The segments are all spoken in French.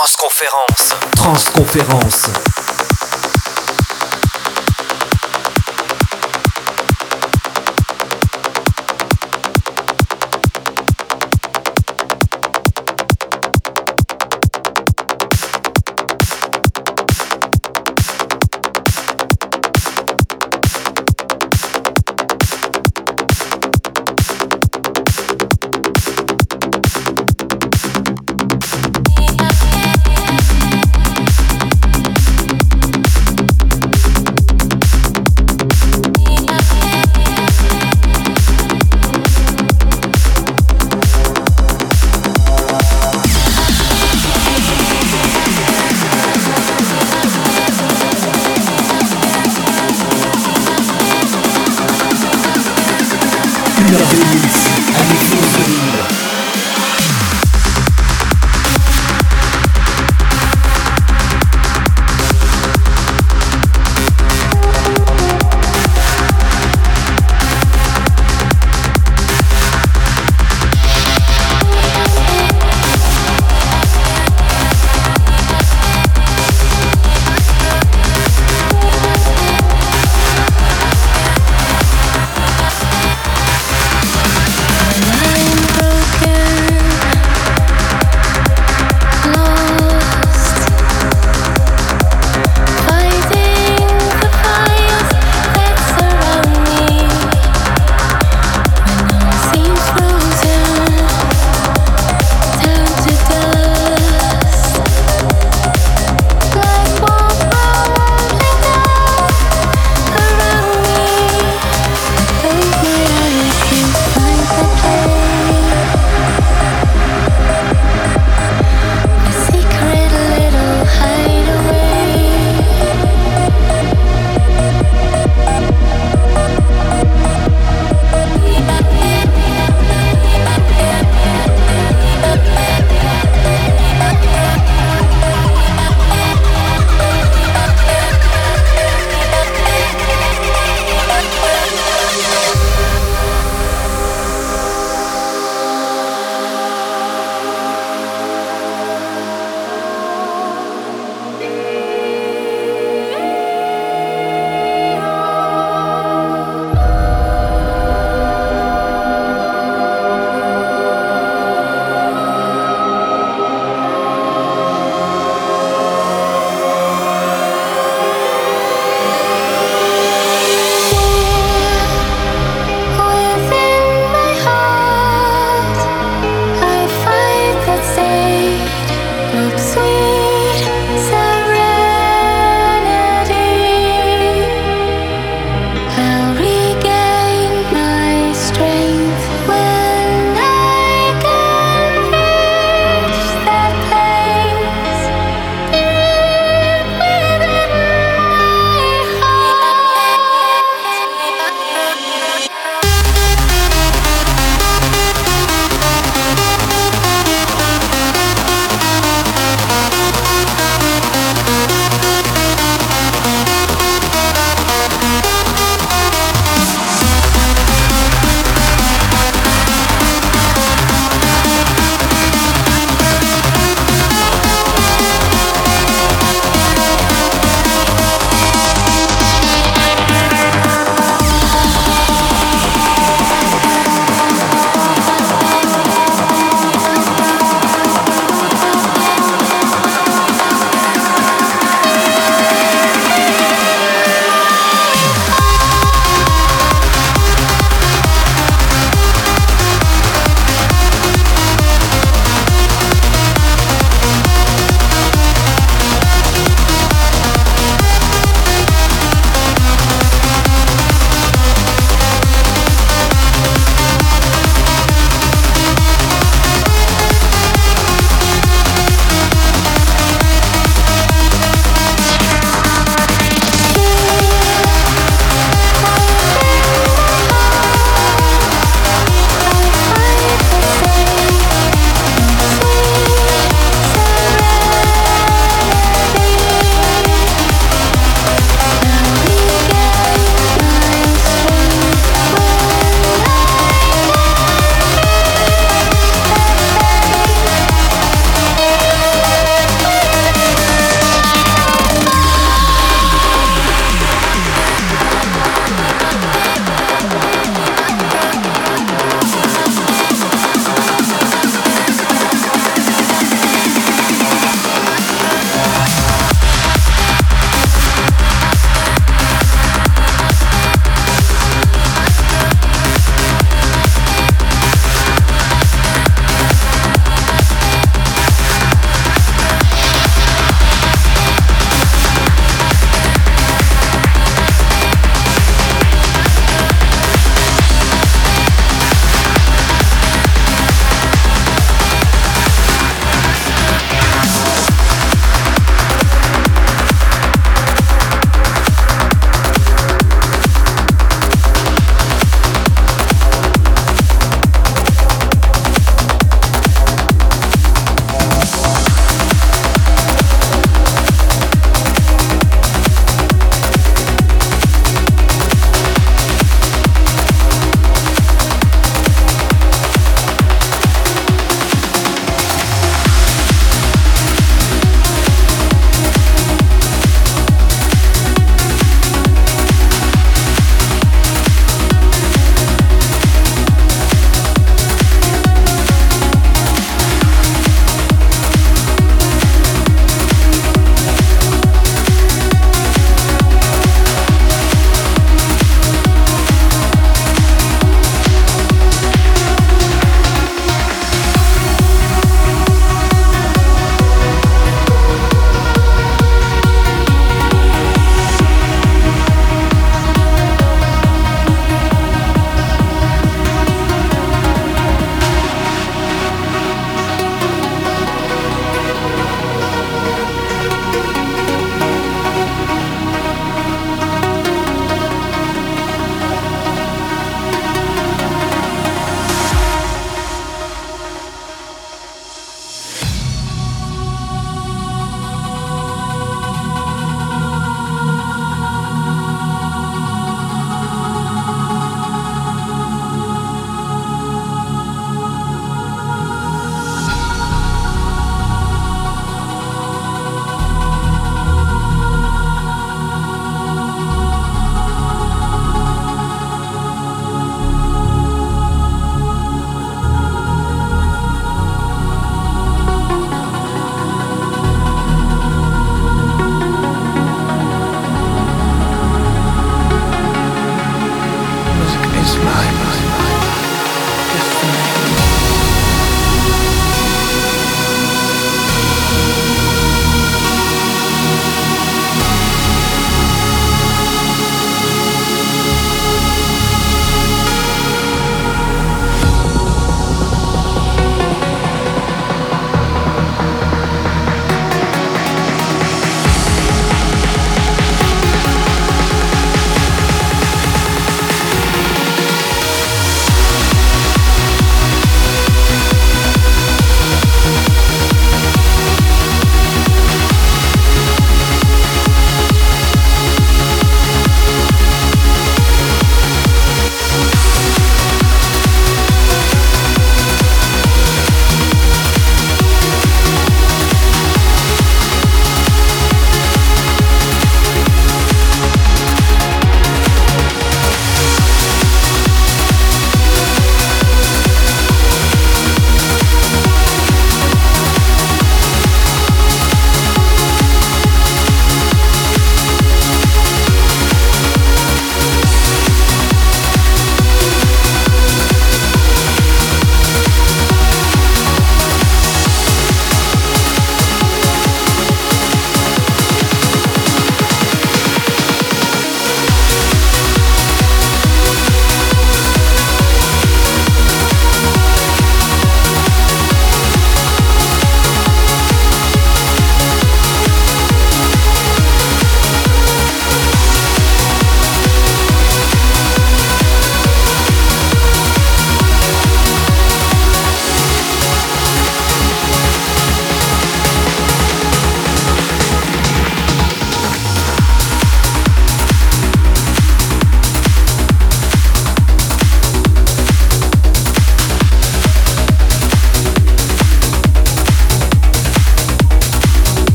Transconférence. Transconférence.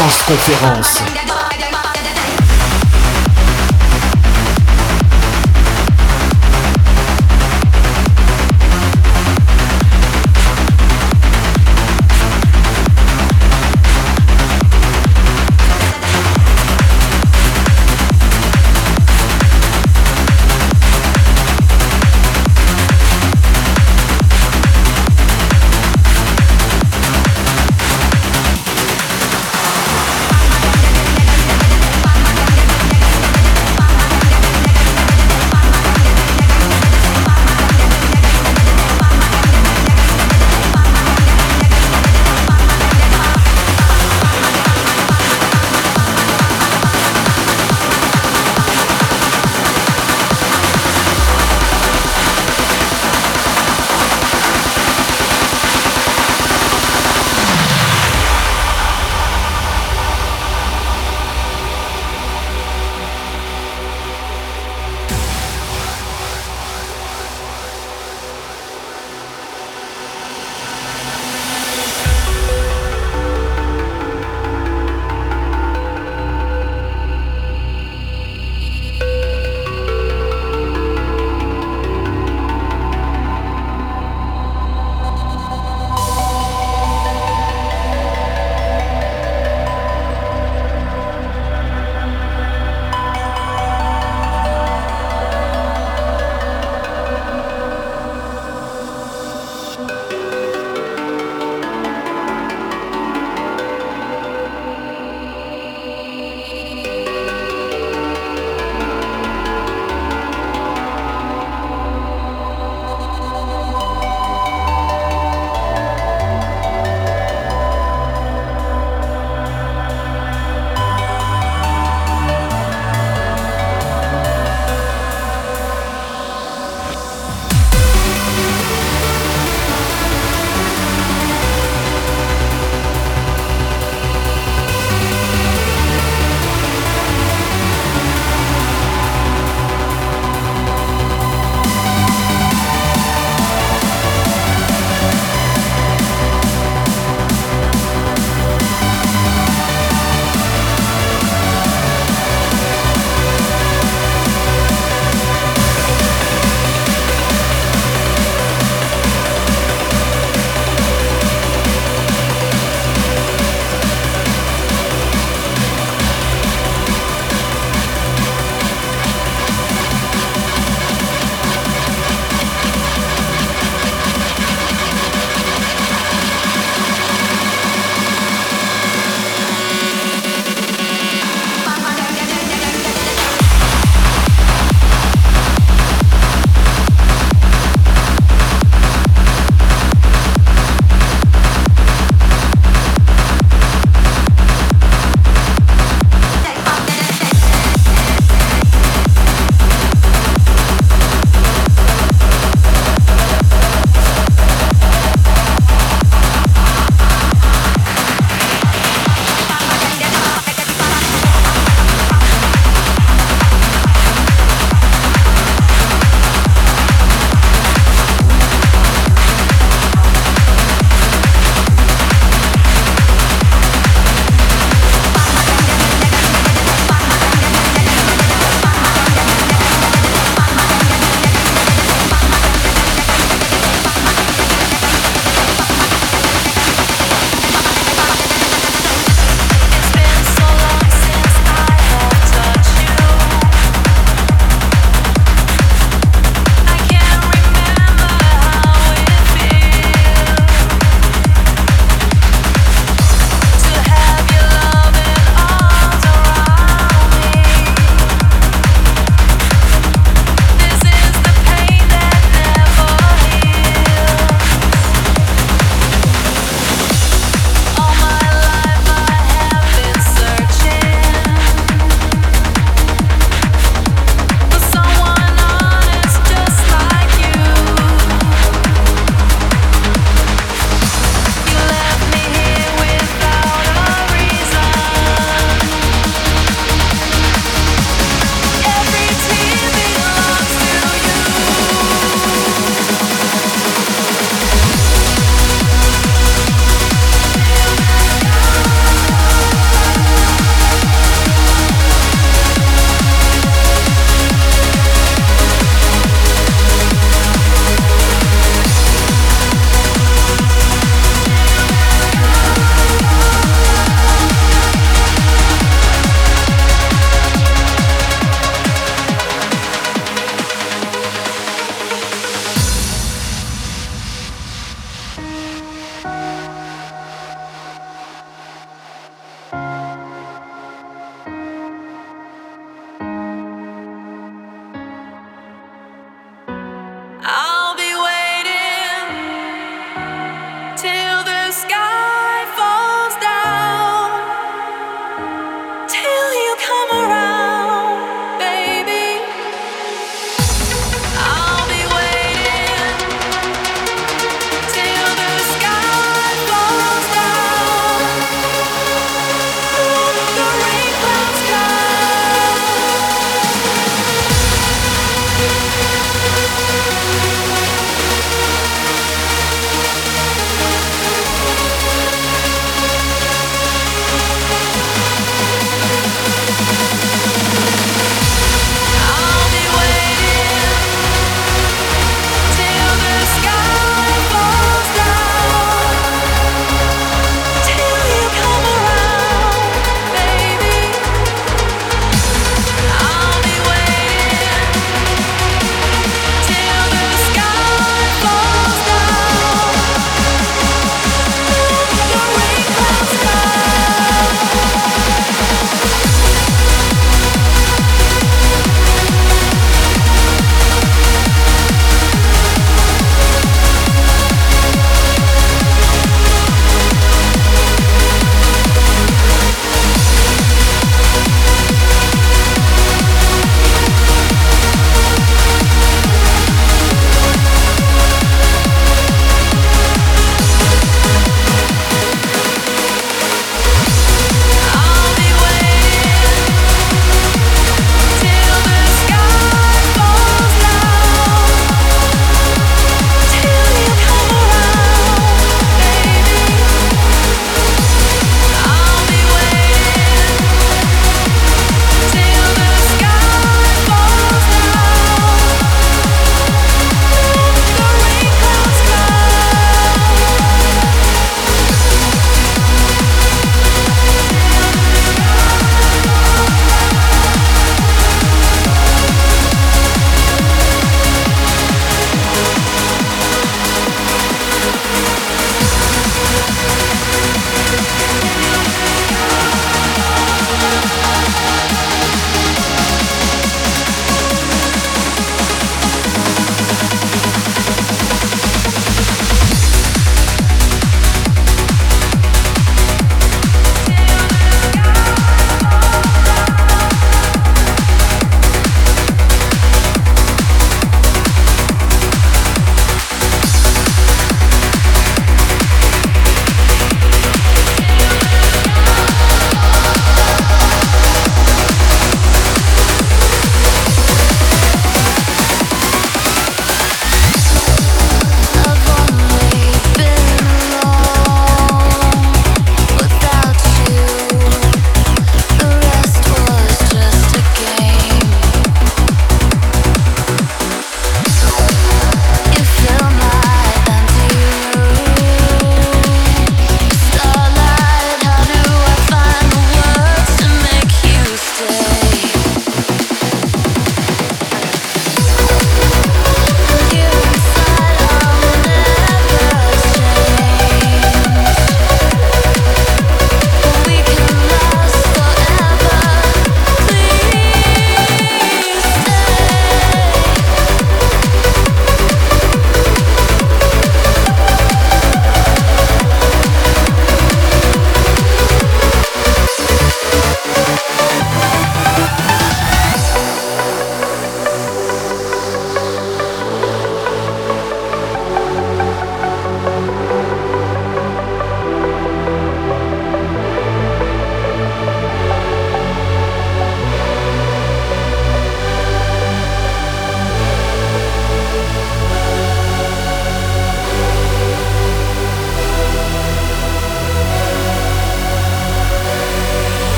Conférence.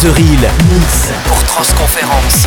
The Real, Nice, pour Transconférence.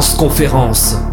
Transconférence.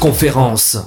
Transconférence.